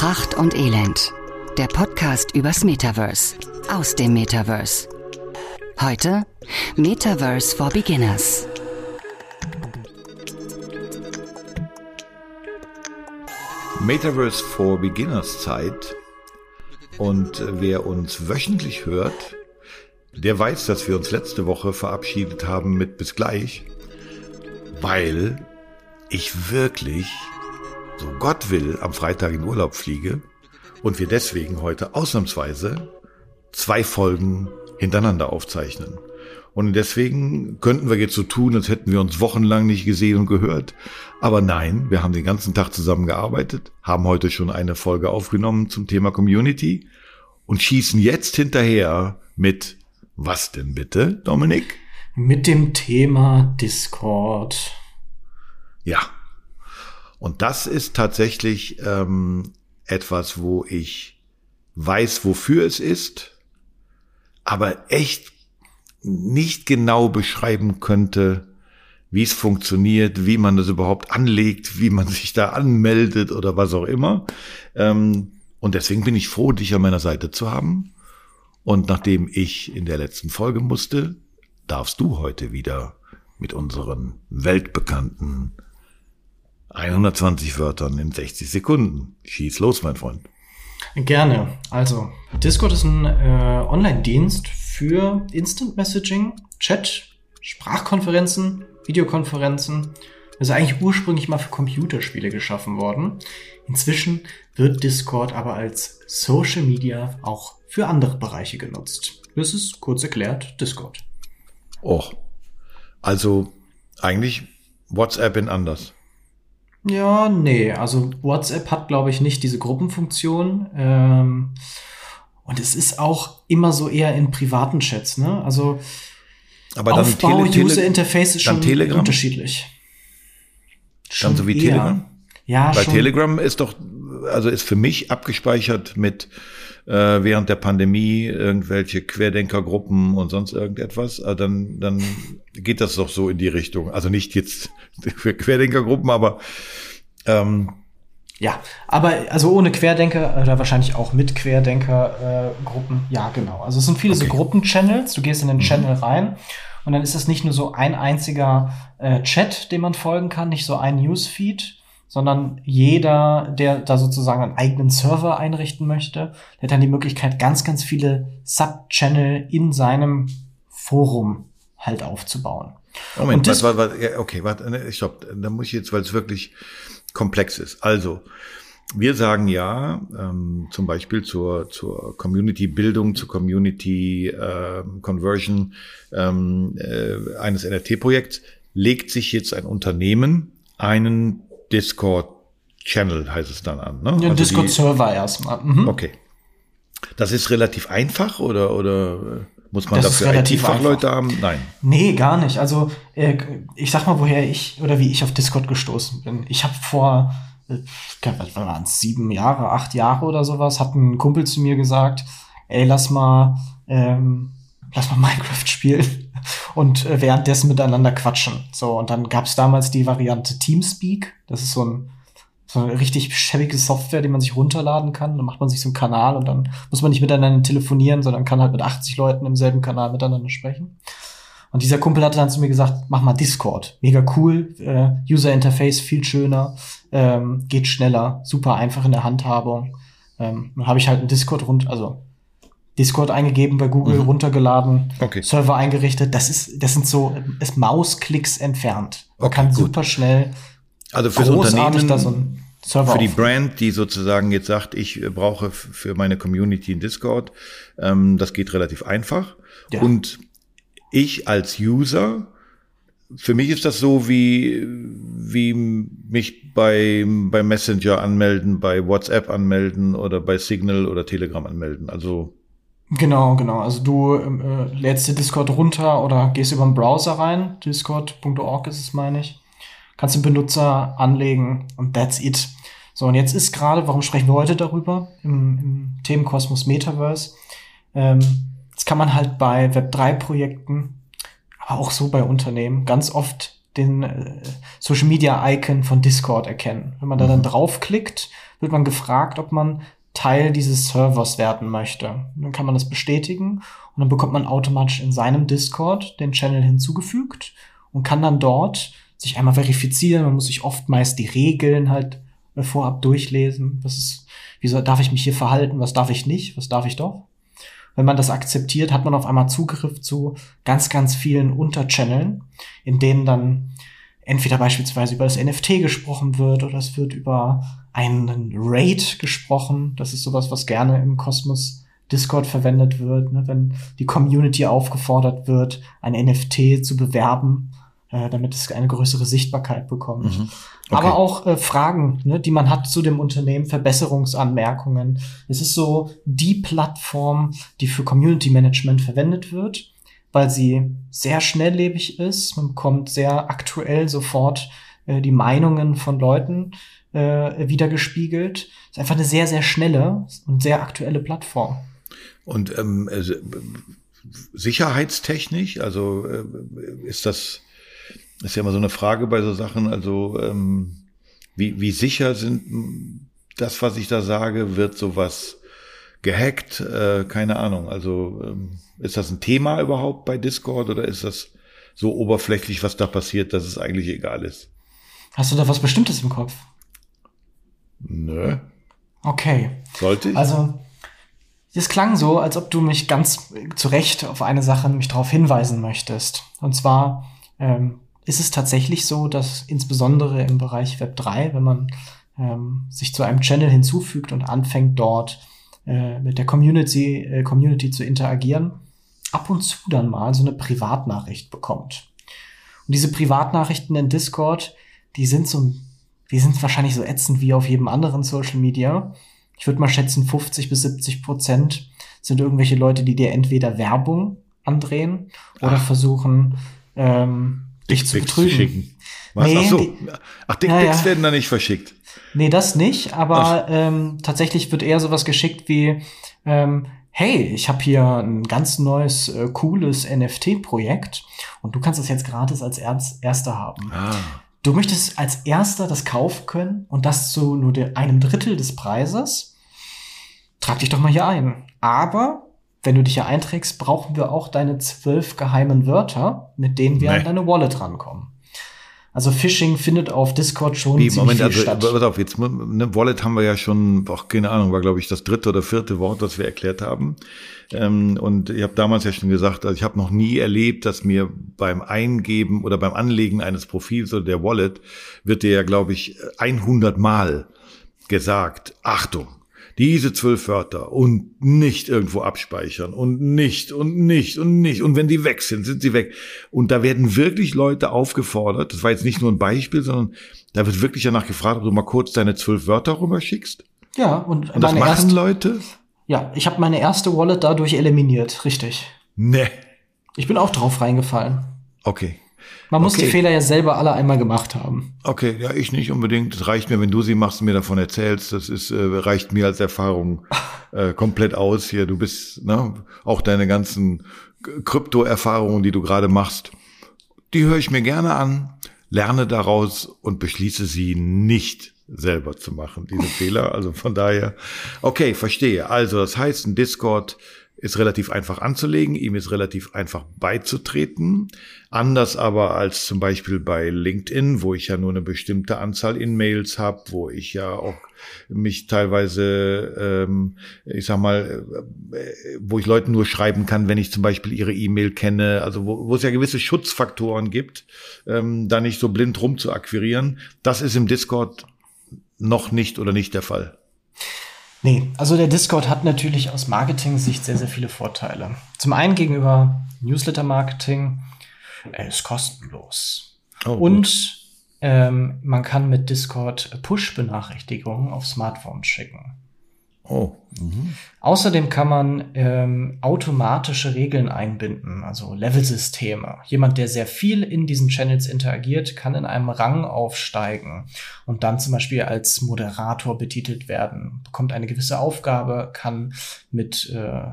Pracht und Elend. Der Podcast übers Metaverse. Aus dem Metaverse. Heute Metaverse for Beginners. Metaverse for Beginners Zeit. Und wer uns wöchentlich hört, der weiß, dass wir uns letzte Woche verabschiedet haben mit bis gleich, weil ich wirklich, so Gott will, am Freitag in Urlaub fliege und wir deswegen heute ausnahmsweise zwei Folgen hintereinander aufzeichnen. Und deswegen könnten wir jetzt so tun, als hätten wir uns wochenlang nicht gesehen und gehört. Aber nein, wir haben den ganzen Tag zusammengearbeitet, haben heute schon eine Folge aufgenommen zum Thema Community und schießen jetzt hinterher mit was denn bitte, Dominik? Mit dem Thema Discord. Ja. Und das ist tatsächlich ähm, etwas, wo ich weiß, wofür es ist, aber echt nicht genau beschreiben könnte, wie es funktioniert, wie man das überhaupt anlegt, wie man sich da anmeldet oder was auch immer. Ähm, und deswegen bin ich froh, dich an meiner Seite zu haben. Und nachdem ich in der letzten Folge musste, darfst du heute wieder mit unseren weltbekannten 120 Wörtern in 60 Sekunden. Schieß los, mein Freund. Gerne. Also, Discord ist ein äh, Online-Dienst für Instant Messaging, Chat, Sprachkonferenzen, Videokonferenzen. Das ist eigentlich ursprünglich mal für Computerspiele geschaffen worden. Inzwischen wird Discord aber als Social Media auch für andere Bereiche genutzt. Das ist kurz erklärt Discord. Oh, also eigentlich WhatsApp in anders. Ja, nee, also WhatsApp hat, glaube ich, nicht diese Gruppenfunktion. Ähm, und es ist auch immer so eher in privaten Chats, ne? Also Aber dann Aufbau, Tele- User Interface ist dann schon Telegram? unterschiedlich. Dann so wie eher. Telegram? Ja, Bei schon. Telegram ist doch, also ist für mich abgespeichert mit äh, während der Pandemie irgendwelche Querdenkergruppen und sonst irgendetwas. Äh, dann, dann geht das doch so in die Richtung. Also nicht jetzt für Querdenkergruppen, aber ähm, Ja, aber also ohne Querdenker oder wahrscheinlich auch mit Querdenker-Gruppen. Äh, ja, genau. Also es sind viele so Okay. Gruppenchannels. Du gehst in den Mhm. Channel rein und dann ist es nicht nur so ein einziger äh, Chat, dem man folgen kann, nicht so ein Newsfeed, sondern jeder, der da sozusagen einen eigenen Server einrichten möchte, der hat dann die Möglichkeit, ganz, ganz viele Sub-Channel in seinem Forum halt aufzubauen. Moment, warte, warte, warte, ja, okay, warte, ne, stopp. Da muss ich jetzt, weil es wirklich komplex ist. Also, wir sagen ja, ähm, zum Beispiel zur, zur Community-Bildung, zur Community-Conversion ähm, äh, eines NFT-Projekts, legt sich jetzt ein Unternehmen einen Discord-Channel, heißt es dann an. Ne? Ja, Also Discord-Server erstmal. Mhm. Okay. Das ist relativ einfach oder, oder äh, muss man Das dafür IT-Fachleute haben? Nein. Nee, gar nicht. Also äh, ich sag mal, woher ich oder wie ich auf Discord gestoßen bin. Ich habe vor, äh, was waren es, sieben Jahre, acht Jahre oder sowas, hat ein Kumpel zu mir gesagt, ey, lass mal, ähm, lass mal Minecraft spielen und äh, währenddessen miteinander quatschen. So, und dann gab's damals die Variante Teamspeak. Das ist so ein so eine richtig schäbige Software, die man sich runterladen kann. Dann macht man sich so einen Kanal und dann muss man nicht miteinander telefonieren, sondern kann halt mit 80 Leuten im selben Kanal miteinander sprechen. Und dieser Kumpel hatte dann zu mir gesagt, mach mal Discord. Mega cool, äh, User Interface viel schöner, ähm, geht schneller, super einfach in der Handhabung. Ähm, dann habe ich halt einen Discord rund, also Discord eingegeben bei Google, Mhm. runtergeladen, Okay. Server eingerichtet. Das ist, das sind so, ist Mausklicks entfernt. Man Okay, kann gut. super schnell Also fürs Unternehmen, da so Server für die Brand, die sozusagen jetzt sagt, ich äh, brauche für meine Community einen Discord, ähm, das geht relativ einfach. Ja. Und ich als User, für mich ist das so wie, wie mich bei, bei Messenger anmelden, bei WhatsApp anmelden oder bei Signal oder Telegram anmelden. Also, Genau, genau. Also du ähm, äh, lädst dir Discord runter oder gehst über den Browser rein. Discord.org ist es, meine ich. Kannst den Benutzer anlegen und that's it. So, und jetzt ist gerade, warum sprechen wir heute darüber? Im, im Themenkosmos Metaverse. Ähm, jetzt kann man halt bei Web3-Projekten, aber auch so bei Unternehmen, ganz oft den äh, Social Media Icon von Discord erkennen. Wenn man da dann draufklickt, wird man gefragt, ob man Teil dieses Servers werden möchte. Dann kann man das bestätigen und dann bekommt man automatisch in seinem Discord den Channel hinzugefügt und kann dann dort sich einmal verifizieren. Man muss sich oftmals die Regeln halt vorab durchlesen. Was ist, wieso darf ich mich hier verhalten? Was darf ich nicht? Was darf ich doch? Wenn man das akzeptiert, hat man auf einmal Zugriff zu ganz, ganz vielen Unterchanneln, in denen dann entweder beispielsweise über das NFT gesprochen wird oder es wird über einen Raid gesprochen. Das ist sowas, was gerne im Kosmos Discord verwendet wird, ne? wenn die Community aufgefordert wird, ein NFT zu bewerben, äh, damit es eine größere Sichtbarkeit bekommt. Mhm. Okay. Aber auch äh, Fragen, ne, die man hat zu dem Unternehmen, Verbesserungsanmerkungen. Es ist so die Plattform, die für Community Management verwendet wird, weil sie sehr schnelllebig ist. Man bekommt sehr aktuell sofort äh, die Meinungen von Leuten äh, wiedergespiegelt. Es ist einfach eine sehr, sehr schnelle und sehr aktuelle Plattform. Und ähm, also, sicherheitstechnisch, also äh, ist das ist ja immer so eine Frage bei so Sachen. Also ähm, wie, wie sicher sind das, was ich da sage, wird sowas gehackt? Äh, keine Ahnung. Also ähm, ist das ein Thema überhaupt bei Discord oder ist das so oberflächlich, was da passiert, dass es eigentlich egal ist? Hast du da was Bestimmtes im Kopf? Nö. Okay. Sollte ich? Also, es klang so, als ob du mich ganz zu Recht auf eine Sache mich darauf hinweisen möchtest. Und zwar ähm, ist es tatsächlich so, dass insbesondere im Bereich Web 3, wenn man ähm, sich zu einem Channel hinzufügt und anfängt dort äh, mit der Community, äh, Community zu interagieren, ab und zu dann mal so eine Privatnachricht bekommt. Und diese Privatnachrichten in Discord, die sind so, die sind wahrscheinlich so ätzend wie auf jedem anderen Social Media. Ich würde mal schätzen, 50 bis 70 Prozent sind irgendwelche Leute, die dir entweder Werbung andrehen oder Ach. versuchen, ähm, dich zu betrügen. Schicken. Was? Nee, Ach so. Ach, Dickpics ja, werden da nicht verschickt. Nee, das nicht, aber ähm, tatsächlich wird eher sowas geschickt wie, ähm, hey, ich habe hier ein ganz neues, äh, cooles NFT-Projekt und du kannst das jetzt gratis als Erster haben. Ah. Du möchtest als Erster das kaufen können und das zu nur einem Drittel des Preises. Trag dich doch mal hier ein. Aber wenn du dich hier einträgst, brauchen wir auch deine zwölf geheimen Wörter, mit denen wir nee. an deine Wallet rankommen. Also Phishing findet auf Discord schon Wie, ziemlich Moment, viel also, statt. Pass auf, jetzt ne, Wallet haben wir ja schon, auch keine Ahnung, war glaube ich das dritte oder vierte Wort, das wir erklärt haben. Ähm, und ich habe damals ja schon gesagt, also ich habe noch nie erlebt, dass mir beim Eingeben oder beim Anlegen eines Profils oder der Wallet wird dir ja glaube ich 100 Mal gesagt, Achtung, diese zwölf Wörter und nicht irgendwo abspeichern und nicht und nicht und nicht. Und wenn die weg sind, sind sie weg. Und da werden wirklich Leute aufgefordert, das war jetzt nicht nur ein Beispiel, sondern da wird wirklich danach gefragt, ob du mal kurz deine zwölf Wörter rüber schickst. Ja, und, und das machen erste, Leute? Ja, ich habe meine erste Wallet dadurch eliminiert, richtig. Ne. Ich bin auch drauf reingefallen. Okay. Man muss okay. die Fehler ja selber alle einmal gemacht haben. Okay, ja, ich nicht unbedingt. Es reicht mir, wenn du sie machst und mir davon erzählst. Das ist, äh, reicht mir als Erfahrung äh, komplett aus hier. Du bist, ne, auch deine ganzen Krypto-Erfahrungen, die du gerade machst, die höre ich mir gerne an, lerne daraus und beschließe sie nicht selber zu machen, diese Fehler. Also von daher, okay, verstehe. Also das heißt, ein Discord ist relativ einfach anzulegen, ihm ist relativ einfach beizutreten. Anders aber als zum Beispiel bei LinkedIn, wo ich ja nur eine bestimmte Anzahl in Mails habe, wo ich ja auch mich teilweise, ähm, ich sag mal, äh, wo ich Leuten nur schreiben kann, wenn ich zum Beispiel ihre E-Mail kenne, also wo, wo es ja gewisse Schutzfaktoren gibt, ähm, da nicht so blind rum zu akquirieren. Das ist im Discord noch nicht oder nicht der Fall. Nee, also der Discord hat natürlich aus Marketing-Sicht sehr, sehr viele Vorteile. Zum einen gegenüber Newsletter-Marketing, er ist kostenlos. Oh, Und ähm, man kann mit Discord Push-Benachrichtigungen auf Smartphones schicken. Oh. Mhm. Außerdem kann man ähm, automatische Regeln einbinden, also Level-Systeme. Jemand, der sehr viel in diesen Channels interagiert, kann in einem Rang aufsteigen und dann zum Beispiel als Moderator betitelt werden, bekommt eine gewisse Aufgabe, kann mit äh,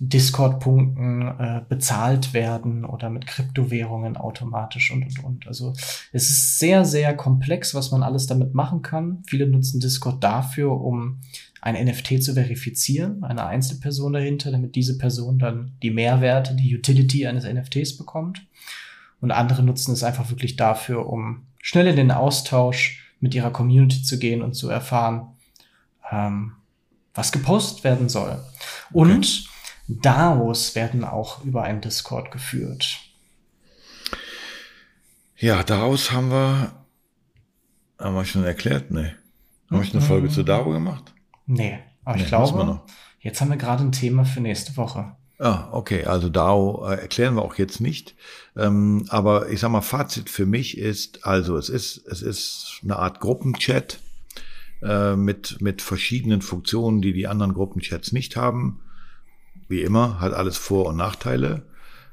Discord-Punkten äh, bezahlt werden oder mit Kryptowährungen automatisch und, und, und. Also es ist sehr, sehr komplex, was man alles damit machen kann. Viele nutzen Discord dafür, um ein NFT zu verifizieren, eine Einzelperson dahinter, damit diese Person dann die Mehrwerte, die Utility eines NFTs bekommt. Und andere nutzen es einfach wirklich dafür, um schnell in den Austausch mit ihrer Community zu gehen und zu erfahren, ähm, was gepostet werden soll. Und okay. DAOs werden auch über einen Discord geführt. Ja, DAOs haben wir, haben wir schon erklärt, ne? Haben wir eine Folge zu DAO gemacht? Nee, aber nee, ich glaube, jetzt haben wir gerade ein Thema für nächste Woche. Ah, okay, also DAO äh, erklären wir auch jetzt nicht. Ähm, aber ich sag mal, Fazit für mich ist, also es ist, es ist eine Art Gruppenchat äh, mit, mit verschiedenen Funktionen, die die anderen Gruppenchats nicht haben. Wie immer, hat alles Vor- und Nachteile.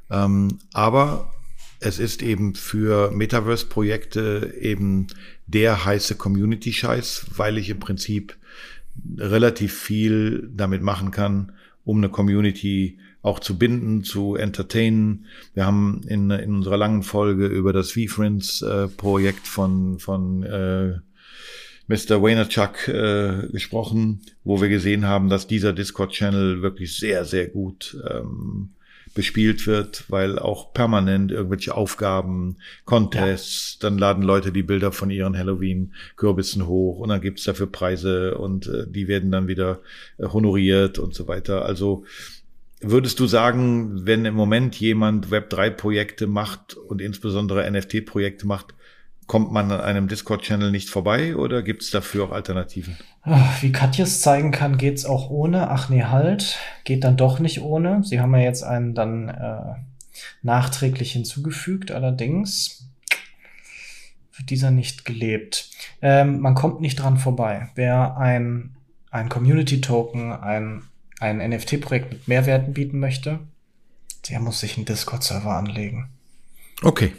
Ähm, aber es ist eben für Metaverse-Projekte eben der heiße Community-Scheiß, weil ich im Prinzip relativ viel damit machen kann, um eine Community auch zu binden, zu entertainen. Wir haben in, in unserer langen Folge über das V-Friends-Projekt äh, von, von äh, Mr. Waynerchuk äh, gesprochen, wo wir gesehen haben, dass dieser Discord-Channel wirklich sehr, sehr gut ähm, bespielt wird, weil auch permanent irgendwelche Aufgaben, Contests, ja. dann laden Leute die Bilder von ihren Halloween-Kürbissen hoch und dann gibt's dafür Preise und äh, die werden dann wieder äh, honoriert und so weiter. Also würdest du sagen, wenn im Moment jemand Web3-Projekte macht und insbesondere NFT-Projekte macht, kommt man an einem Discord-Channel nicht vorbei oder gibt es dafür auch Alternativen? Wie Katja es zeigen kann, geht's auch ohne. Ach nee, halt, geht dann doch nicht ohne. Sie haben ja jetzt einen dann äh, nachträglich hinzugefügt, allerdings wird dieser nicht gelebt. Ähm, man kommt nicht dran vorbei. Wer ein, ein Community-Token, ein, ein NFT-Projekt mit Mehrwerten bieten möchte, der muss sich einen Discord-Server anlegen. Okay.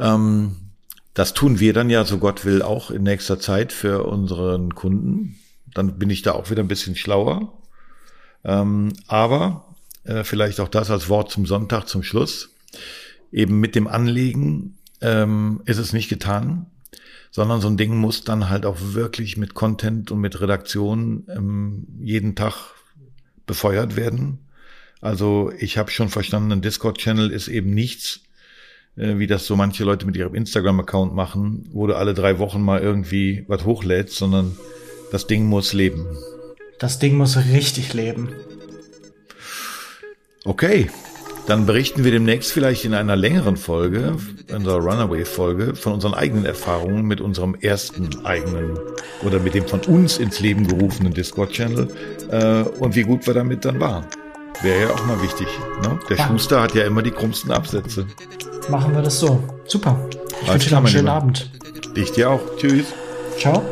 Ähm, das tun wir dann ja, so Gott will, auch in nächster Zeit für unseren Kunden. Dann bin ich da auch wieder ein bisschen schlauer. Ähm, aber äh, vielleicht auch das als Wort zum Sonntag zum Schluss. Eben mit dem Anliegen ähm, ist es nicht getan, sondern so ein Ding muss dann halt auch wirklich mit Content und mit Redaktion ähm, jeden Tag befeuert werden. Also ich habe schon verstanden, ein Discord-Channel ist eben nichts, wie das so manche Leute mit ihrem Instagram-Account machen, wo du alle drei Wochen mal irgendwie was hochlädst, sondern das Ding muss leben. Das Ding muss richtig leben. Okay, dann berichten wir demnächst vielleicht in einer längeren Folge, in unserer Runaway-Folge, von unseren eigenen Erfahrungen mit unserem ersten eigenen oder mit dem von uns ins Leben gerufenen Discord-Channel äh, und wie gut wir damit dann waren. Wäre ja auch mal wichtig. Ne? Der Schuster hat ja immer die krummsten Absätze machen wir das so. Super. Ich wünsche dir einen schönen Abend. Ich dir auch. Tschüss. Ciao.